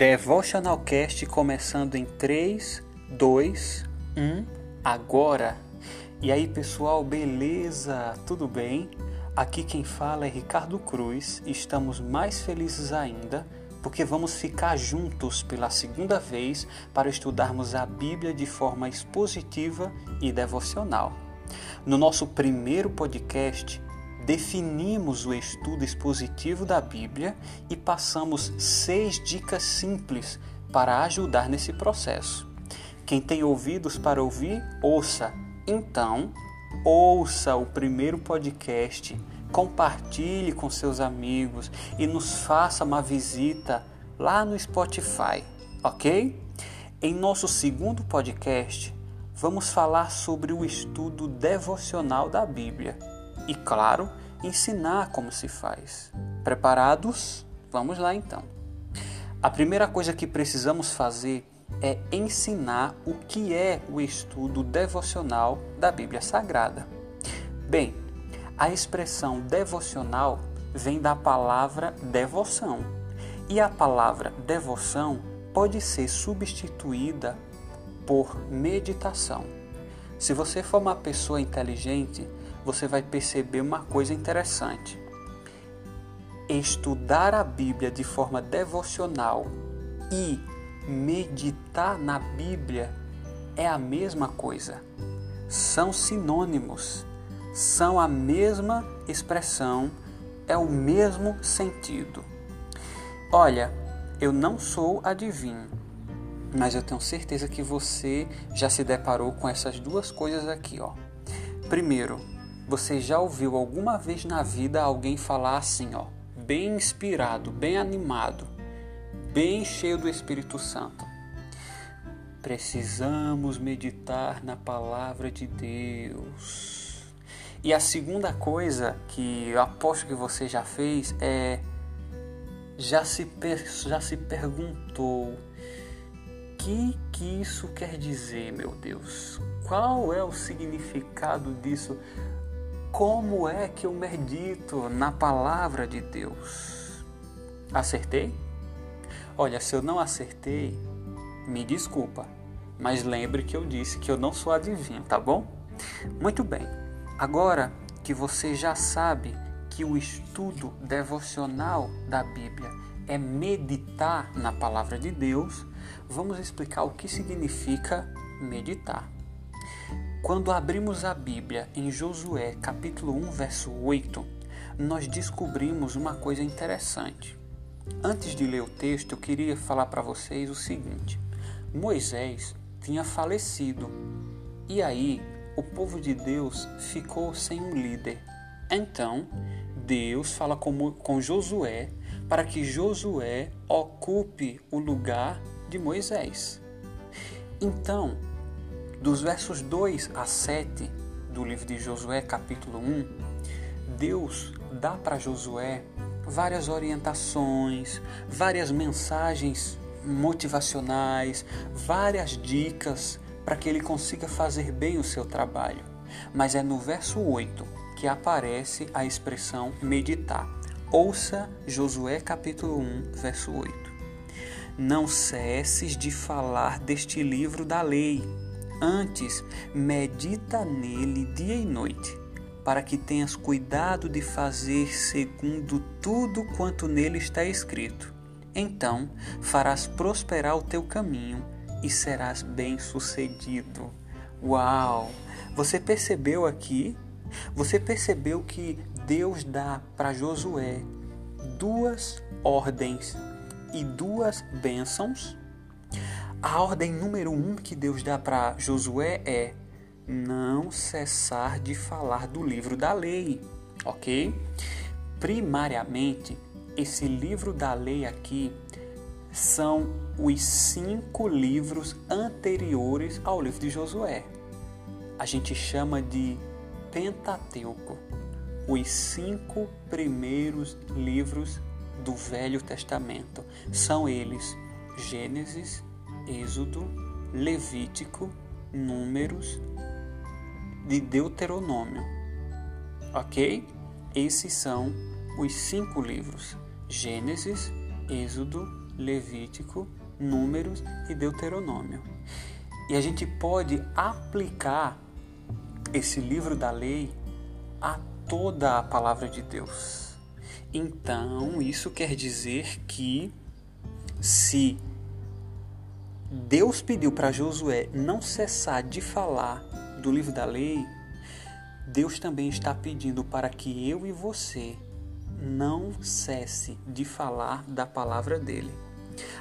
Devotional Cast começando em 3, 2, 1, agora. E aí pessoal, beleza? Tudo bem? Aqui quem fala é Ricardo Cruz e estamos mais felizes ainda porque vamos ficar juntos pela segunda vez para estudarmos a Bíblia de forma expositiva e devocional. No nosso primeiro podcast, definimos o estudo expositivo da Bíblia e passamos seis dicas simples para ajudar nesse processo. Quem tem ouvidos para ouvir, ouça. Então, ouça o primeiro podcast, compartilhe com seus amigos e nos faça uma visita lá no Spotify, ok? Em nosso segundo podcast, vamos falar sobre o estudo devocional da Bíblia e, claro, ensinar como se faz. Preparados? Vamos lá então. A primeira coisa que precisamos fazer é ensinar o que é o estudo devocional da Bíblia Sagrada. Bem, a expressão devocional vem da palavra devoção. E a palavra devoção pode ser substituída por meditação. Se você for uma pessoa inteligente, você vai perceber uma coisa interessante. Estudar a Bíblia de forma devocional e meditar na Bíblia é a mesma coisa. São sinônimos, são a mesma expressão, é o mesmo sentido. Olha, eu não sou adivinho, mas eu tenho certeza que você já se deparou com essas duas coisas aqui, ó. Primeiro, você já ouviu alguma vez na vida alguém falar assim, ó, bem inspirado, bem animado, bem cheio do Espírito Santo? Precisamos meditar na palavra de Deus. E a segunda coisa que eu aposto que você já fez é já se, já se perguntou que que isso quer dizer, meu Deus? Qual é o significado disso? Como é que eu medito na palavra de Deus? Acertei? Olha, se eu não acertei, me desculpa, mas lembre que eu disse que eu não sou adivinho, tá bom? Muito bem, agora que você já sabe que o estudo devocional da Bíblia é meditar na palavra de Deus, vamos explicar o que significa meditar. Quando abrimos a Bíblia em Josué, capítulo 1, verso 8, nós descobrimos uma coisa interessante. Antes de ler o texto, eu queria falar para vocês o seguinte: Moisés tinha falecido e aí o povo de Deus ficou sem um líder. Então, Deus fala com, com Josué para que Josué ocupe o lugar de Moisés. Então, dos versos 2 a 7 do livro de Josué, capítulo 1, Deus dá para Josué várias orientações, várias mensagens motivacionais, várias dicas para que ele consiga fazer bem o seu trabalho. Mas é no verso 8 que aparece a expressão meditar. Ouça Josué capítulo 1, verso 8. Não cesses de falar deste livro da lei Antes, medita nele dia e noite, para que tenhas cuidado de fazer segundo tudo quanto nele está escrito. Então farás prosperar o teu caminho e serás bem-sucedido. Uau! Você percebeu aqui? Você percebeu que Deus dá para Josué duas ordens e duas bênçãos a ordem número um que Deus dá para Josué é não cessar de falar do livro da lei, ok? Primariamente, esse livro da lei aqui são os cinco livros anteriores ao livro de Josué. A gente chama de Pentateuco, os cinco primeiros livros do Velho Testamento. São eles Gênesis, Êxodo, Levítico, Números de Deuteronômio. Ok? Esses são os cinco livros: Gênesis, Êxodo, Levítico, Números e Deuteronômio. E a gente pode aplicar esse livro da lei a toda a palavra de Deus. Então, isso quer dizer que se Deus pediu para Josué não cessar de falar do livro da lei, Deus também está pedindo para que eu e você não cesse de falar da palavra dele.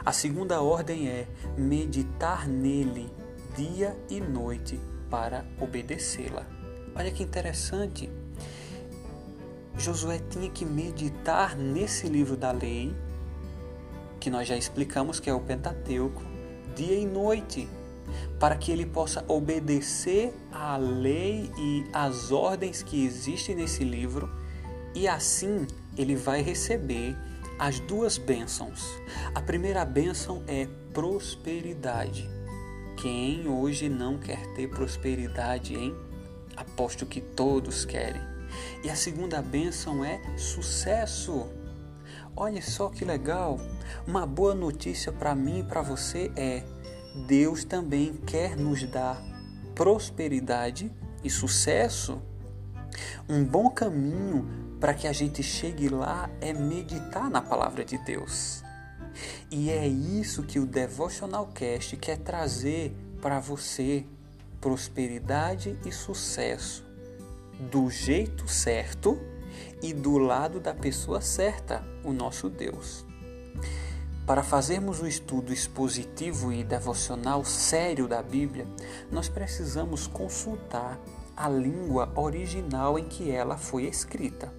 A segunda ordem é meditar nele dia e noite para obedecê-la. Olha que interessante. Josué tinha que meditar nesse livro da lei, que nós já explicamos que é o Pentateuco, dia e noite, para que ele possa obedecer à lei e às ordens que existem nesse livro, e assim ele vai receber as duas bênçãos. A primeira bênção é prosperidade. Quem hoje não quer ter prosperidade, hein? Aposto que todos querem. E a segunda bênção é sucesso. Olha só que legal. Uma boa notícia para mim e para você é: Deus também quer nos dar prosperidade e sucesso. Um bom caminho para que a gente chegue lá é meditar na palavra de Deus. E é isso que o Devotional Cast quer trazer para você: prosperidade e sucesso, do jeito certo e do lado da pessoa certa, o nosso Deus. Para fazermos um estudo expositivo e devocional sério da Bíblia, nós precisamos consultar a língua original em que ela foi escrita.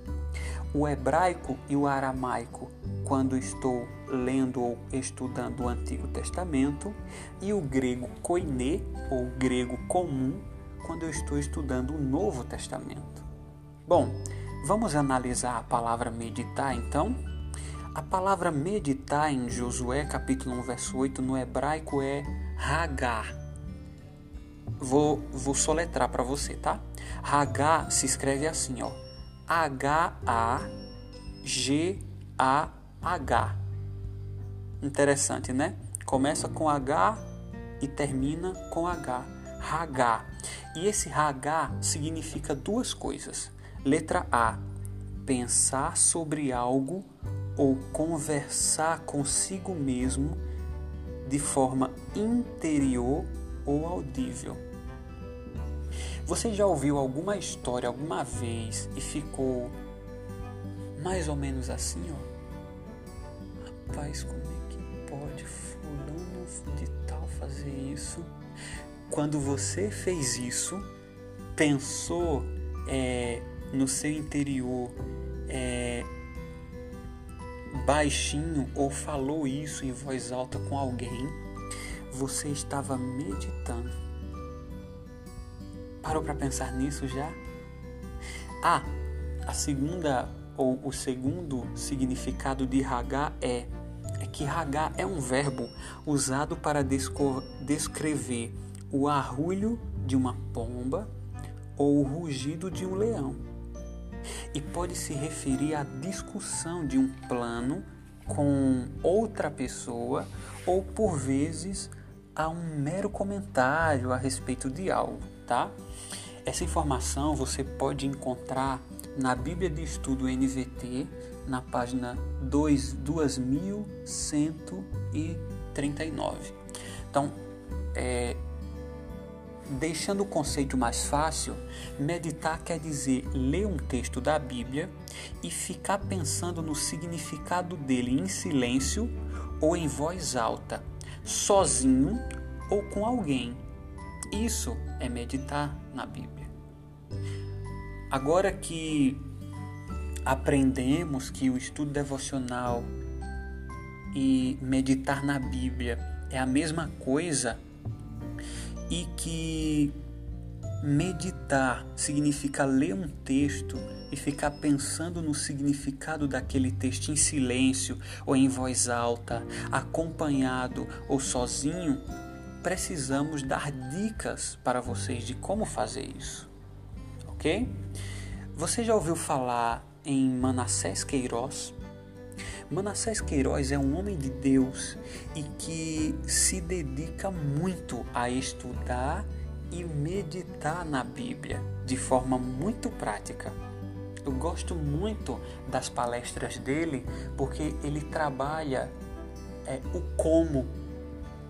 O hebraico e o aramaico quando estou lendo ou estudando o Antigo Testamento, e o grego koiné, ou grego comum, quando eu estou estudando o Novo Testamento. Bom, vamos analisar a palavra meditar então? A palavra meditar em Josué capítulo 1, verso 8, no hebraico é Hagar. Vou, vou soletrar para você, tá? Hagar se escreve assim, ó. H-A-G-A H. Interessante, né? Começa com H e termina com H. H. E esse H significa duas coisas. Letra A: pensar sobre algo ou conversar consigo mesmo de forma interior ou audível. Você já ouviu alguma história alguma vez e ficou mais ou menos assim, ó? rapaz, como é que pode fulano de tal fazer isso? Quando você fez isso, pensou é, no seu interior é, baixinho ou falou isso em voz alta com alguém, você estava meditando. Parou para pensar nisso já? Ah, a segunda ou o segundo significado de Hagá é é que Hagá é um verbo usado para descrever o arrulho de uma pomba ou o rugido de um leão. E pode se referir à discussão de um plano com outra pessoa ou por vezes a um mero comentário a respeito de algo, tá? Essa informação você pode encontrar na Bíblia de Estudo NVT, na página 2, 2139. Então, é, deixando o conceito mais fácil, meditar quer dizer ler um texto da Bíblia e ficar pensando no significado dele em silêncio ou em voz alta, sozinho ou com alguém. Isso é meditar na Bíblia. Agora que aprendemos que o estudo devocional e meditar na Bíblia é a mesma coisa e que meditar significa ler um texto e ficar pensando no significado daquele texto em silêncio ou em voz alta, acompanhado ou sozinho, precisamos dar dicas para vocês de como fazer isso ok? Você já ouviu falar em Manassés Queiroz? Manassés Queiroz é um homem de Deus e que se dedica muito a estudar e meditar na Bíblia de forma muito prática. Eu gosto muito das palestras dele porque ele trabalha é, o como,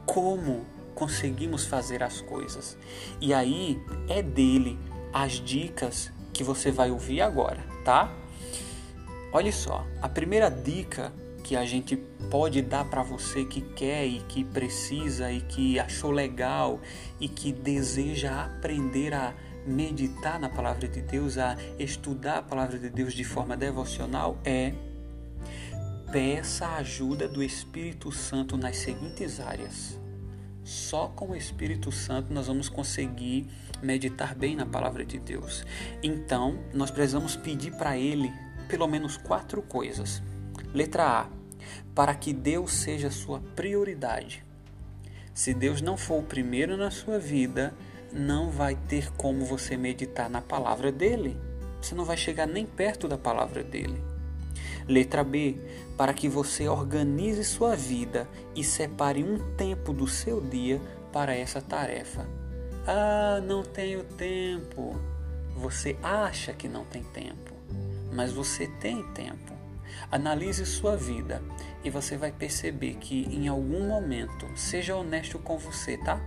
como conseguimos fazer as coisas. E aí é dele as dicas que você vai ouvir agora, tá? Olha só, a primeira dica que a gente pode dar para você que quer e que precisa e que achou legal e que deseja aprender a meditar na palavra de Deus, a estudar a palavra de Deus de forma devocional é peça a ajuda do Espírito Santo nas seguintes áreas. Só com o Espírito Santo nós vamos conseguir meditar bem na palavra de Deus. Então, nós precisamos pedir para Ele pelo menos quatro coisas. Letra A: para que Deus seja sua prioridade. Se Deus não for o primeiro na sua vida, não vai ter como você meditar na palavra dele. Você não vai chegar nem perto da palavra dele. Letra B, para que você organize sua vida e separe um tempo do seu dia para essa tarefa. Ah, não tenho tempo. Você acha que não tem tempo, mas você tem tempo. Analise sua vida e você vai perceber que em algum momento, seja honesto com você, tá?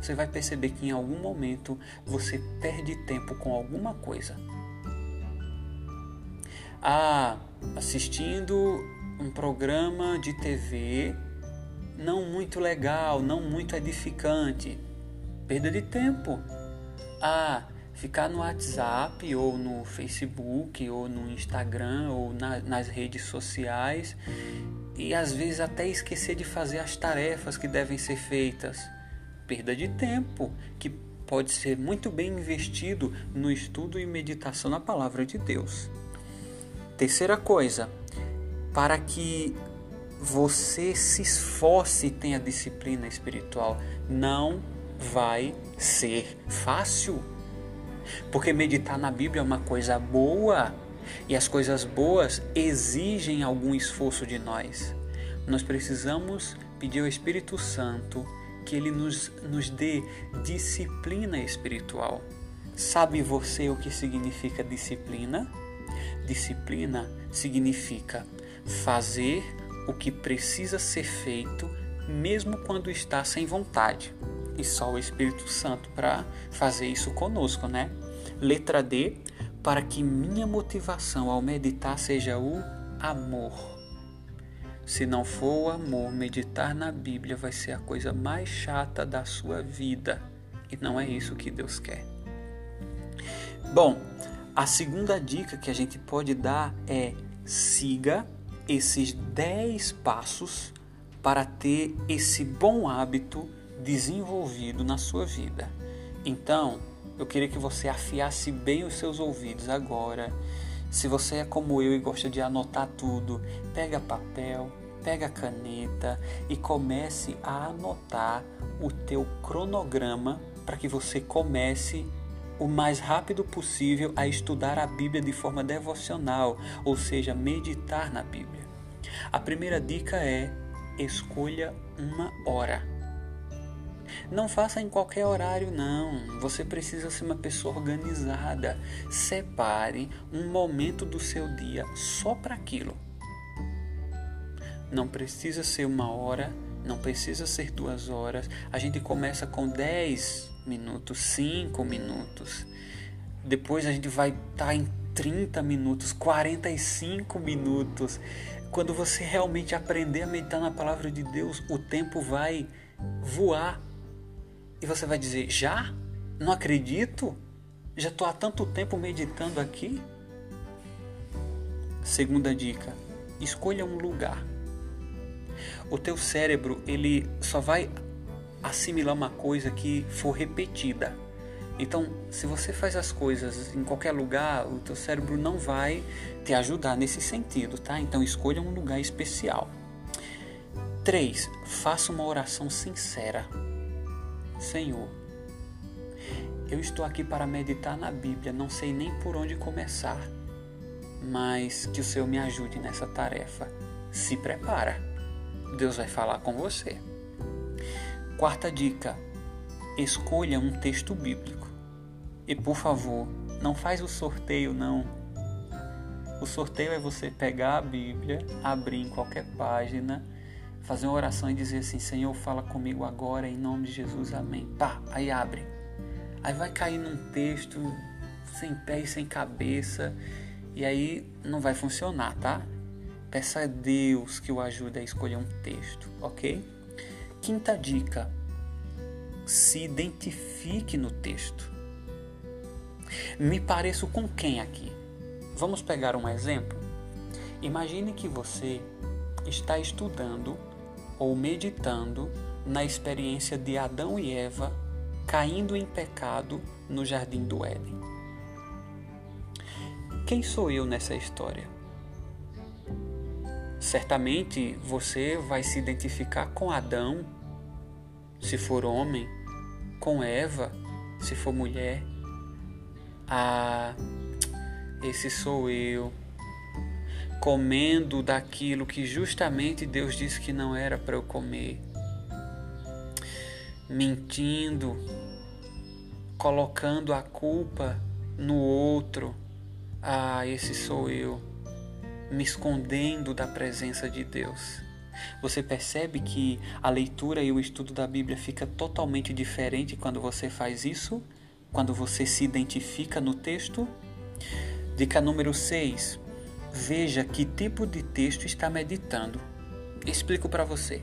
Você vai perceber que em algum momento você perde tempo com alguma coisa. Ah, assistindo um programa de TV não muito legal, não muito edificante. Perda de tempo. Ah, ficar no WhatsApp ou no Facebook ou no Instagram ou na, nas redes sociais e às vezes até esquecer de fazer as tarefas que devem ser feitas. Perda de tempo que pode ser muito bem investido no estudo e meditação na palavra de Deus. Terceira coisa, para que você se esforce e tenha disciplina espiritual, não vai ser fácil. Porque meditar na Bíblia é uma coisa boa e as coisas boas exigem algum esforço de nós. Nós precisamos pedir ao Espírito Santo que ele nos, nos dê disciplina espiritual. Sabe você o que significa disciplina? Disciplina significa fazer o que precisa ser feito, mesmo quando está sem vontade. E só o Espírito Santo para fazer isso conosco, né? Letra D, para que minha motivação ao meditar seja o amor. Se não for o amor, meditar na Bíblia vai ser a coisa mais chata da sua vida. E não é isso que Deus quer. Bom, a segunda dica que a gente pode dar é siga esses 10 passos para ter esse bom hábito desenvolvido na sua vida. Então, eu queria que você afiasse bem os seus ouvidos agora. Se você é como eu e gosta de anotar tudo, pega papel, pega caneta e comece a anotar o teu cronograma para que você comece o mais rápido possível a estudar a Bíblia de forma devocional, ou seja, meditar na Bíblia. A primeira dica é escolha uma hora. Não faça em qualquer horário, não. Você precisa ser uma pessoa organizada. Separe um momento do seu dia só para aquilo. Não precisa ser uma hora, não precisa ser duas horas. A gente começa com 10 minutos, 5 minutos. Depois a gente vai estar tá em 30 minutos, 45 minutos. Quando você realmente aprender a meditar na palavra de Deus, o tempo vai voar e você vai dizer: já? Não acredito? Já estou há tanto tempo meditando aqui? Segunda dica: escolha um lugar. O teu cérebro ele só vai assimilar uma coisa que for repetida. Então, se você faz as coisas em qualquer lugar, o teu cérebro não vai te ajudar nesse sentido, tá? Então, escolha um lugar especial. 3. Faça uma oração sincera. Senhor, eu estou aqui para meditar na Bíblia, não sei nem por onde começar, mas que o Senhor me ajude nessa tarefa. se prepara. Deus vai falar com você. Quarta dica: escolha um texto bíblico. E por favor, não faz o sorteio não. O sorteio é você pegar a Bíblia, abrir em qualquer página, fazer uma oração e dizer assim: Senhor, fala comigo agora em nome de Jesus, amém. Pá, aí abre. Aí vai cair num texto sem pé e sem cabeça, e aí não vai funcionar, tá? Peça a Deus que o ajude a escolher um texto, ok? Quinta dica: se identifique no texto. Me pareço com quem aqui? Vamos pegar um exemplo? Imagine que você está estudando ou meditando na experiência de Adão e Eva caindo em pecado no jardim do Éden. Quem sou eu nessa história? Certamente você vai se identificar com Adão, se for homem, com Eva, se for mulher. Ah, esse sou eu, comendo daquilo que justamente Deus disse que não era para eu comer, mentindo, colocando a culpa no outro. Ah, esse sou eu me escondendo da presença de Deus. Você percebe que a leitura e o estudo da Bíblia fica totalmente diferente quando você faz isso? Quando você se identifica no texto? Dica número 6. Veja que tipo de texto está meditando. Explico para você.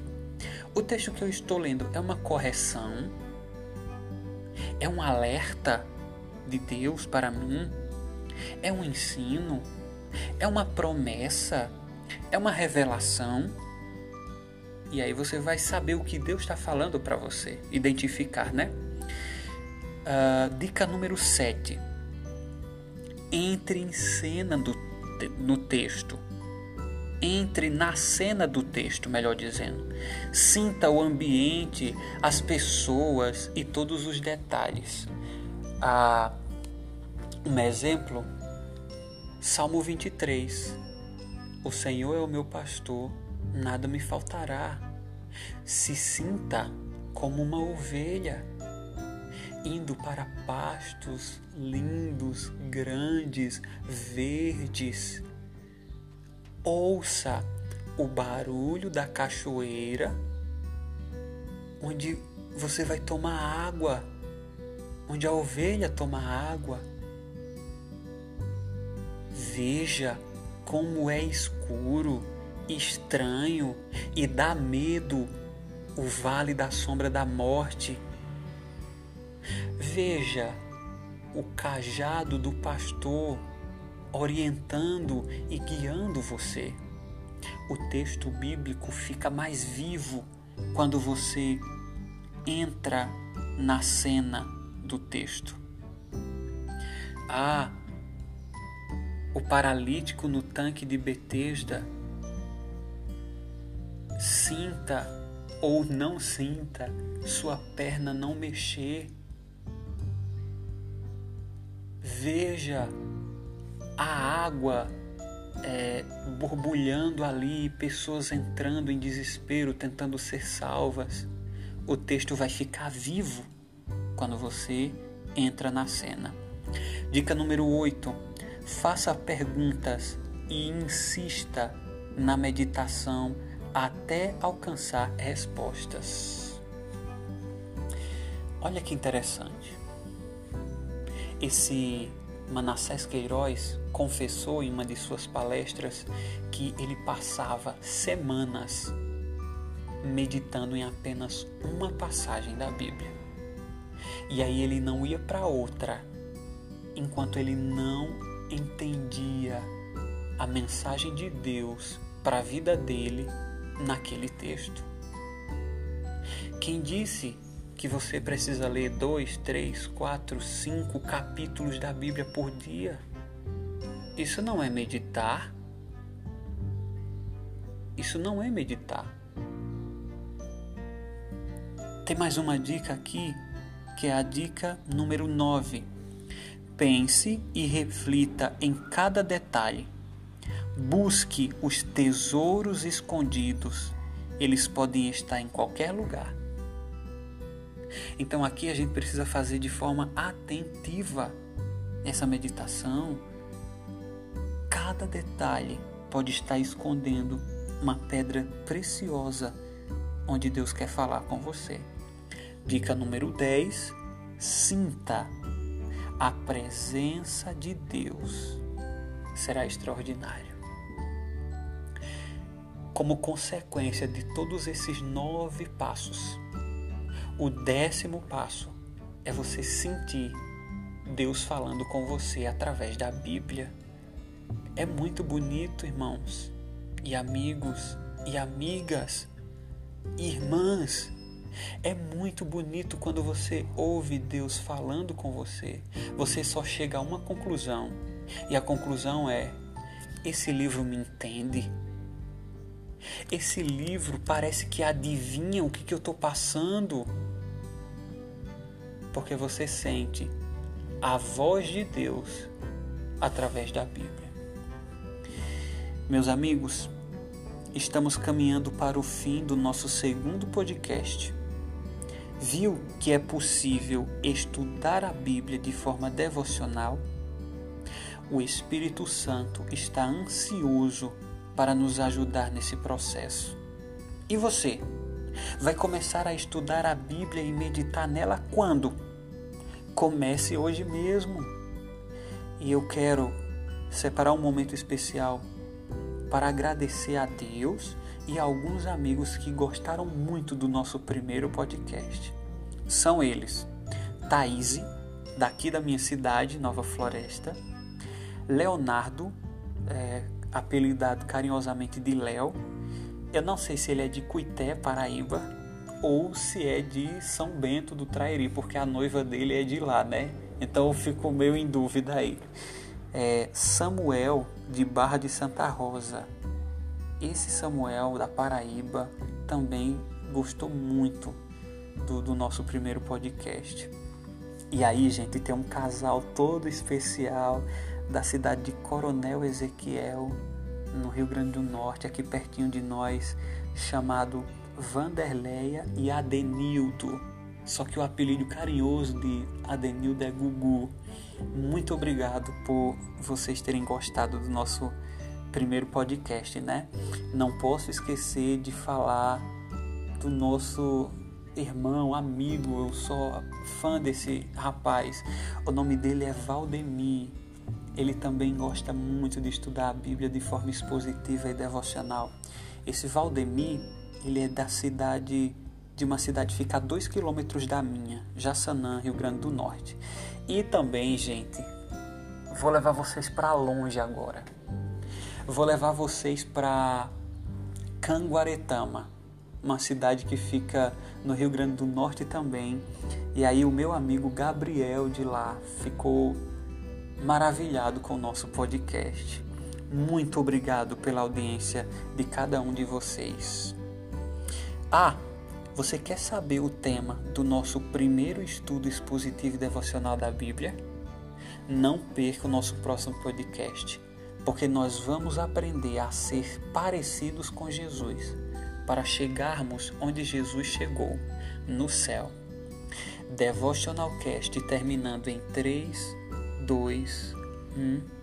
O texto que eu estou lendo é uma correção? É um alerta de Deus para mim? É um ensino? É uma promessa? É uma revelação? E aí você vai saber o que Deus está falando para você, identificar, né? Uh, dica número 7. Entre em cena do, no texto. Entre na cena do texto, melhor dizendo. Sinta o ambiente, as pessoas e todos os detalhes. Ah, um exemplo Salmo 23. O Senhor é o meu pastor, nada me faltará. Se sinta como uma ovelha, indo para pastos lindos, grandes, verdes. Ouça o barulho da cachoeira, onde você vai tomar água, onde a ovelha toma água Veja como é escuro, estranho e dá medo o vale da sombra da morte. Veja o cajado do pastor orientando e guiando você. O texto bíblico fica mais vivo quando você entra na cena do texto. Ah, o paralítico no tanque de Betesda, sinta ou não sinta sua perna não mexer. Veja a água é, borbulhando ali, pessoas entrando em desespero, tentando ser salvas. O texto vai ficar vivo quando você entra na cena. Dica número 8 faça perguntas e insista na meditação até alcançar respostas. Olha que interessante. Esse Manassés Queiroz confessou em uma de suas palestras que ele passava semanas meditando em apenas uma passagem da Bíblia. E aí ele não ia para outra enquanto ele não entendia a mensagem de Deus para a vida dele naquele texto. Quem disse que você precisa ler dois, três, quatro, cinco capítulos da Bíblia por dia? Isso não é meditar. Isso não é meditar. Tem mais uma dica aqui, que é a dica número 9 Pense e reflita em cada detalhe. Busque os tesouros escondidos. Eles podem estar em qualquer lugar. Então aqui a gente precisa fazer de forma atentiva essa meditação. Cada detalhe pode estar escondendo uma pedra preciosa onde Deus quer falar com você. Dica número 10: sinta a presença de Deus. Será extraordinário. Como consequência de todos esses nove passos, o décimo passo é você sentir Deus falando com você através da Bíblia. É muito bonito, irmãos, e amigos e amigas, irmãs. É muito bonito quando você ouve Deus falando com você. Você só chega a uma conclusão, e a conclusão é: esse livro me entende? Esse livro parece que adivinha o que, que eu estou passando. Porque você sente a voz de Deus através da Bíblia. Meus amigos, estamos caminhando para o fim do nosso segundo podcast. Viu que é possível estudar a Bíblia de forma devocional? O Espírito Santo está ansioso para nos ajudar nesse processo. E você? Vai começar a estudar a Bíblia e meditar nela quando? Comece hoje mesmo. E eu quero separar um momento especial para agradecer a Deus e a alguns amigos que gostaram muito do nosso primeiro podcast. São eles: Thaís, daqui da minha cidade, Nova Floresta, Leonardo, é, apelidado carinhosamente de Léo. Eu não sei se ele é de Cuité, Paraíba, ou se é de São Bento do Trairi, porque a noiva dele é de lá, né? Então eu fico meio em dúvida aí. É Samuel de Barra de Santa Rosa. Esse Samuel da Paraíba também gostou muito do, do nosso primeiro podcast. E aí, gente, tem um casal todo especial da cidade de Coronel Ezequiel, no Rio Grande do Norte, aqui pertinho de nós, chamado Vanderleia e Adenildo. Só que o apelido carinhoso de Adenildo é Gugu. Muito obrigado por vocês terem gostado do nosso primeiro podcast, né? Não posso esquecer de falar do nosso irmão, amigo, eu sou fã desse rapaz. O nome dele é Valdemir ele também gosta muito de estudar a Bíblia de forma expositiva e devocional. Esse Valdemir, ele é da cidade, de uma cidade que fica a dois quilômetros da minha, Jaçanã, Rio Grande do Norte. E também, gente, vou levar vocês para longe agora. Vou levar vocês para Canguaretama, uma cidade que fica no Rio Grande do Norte também. E aí o meu amigo Gabriel de lá ficou maravilhado com o nosso podcast. Muito obrigado pela audiência de cada um de vocês. Ah, você quer saber o tema do nosso primeiro estudo expositivo e devocional da Bíblia? Não perca o nosso próximo podcast, porque nós vamos aprender a ser parecidos com Jesus para chegarmos onde Jesus chegou, no céu. Devotional Cast terminando em 3, 2, 1.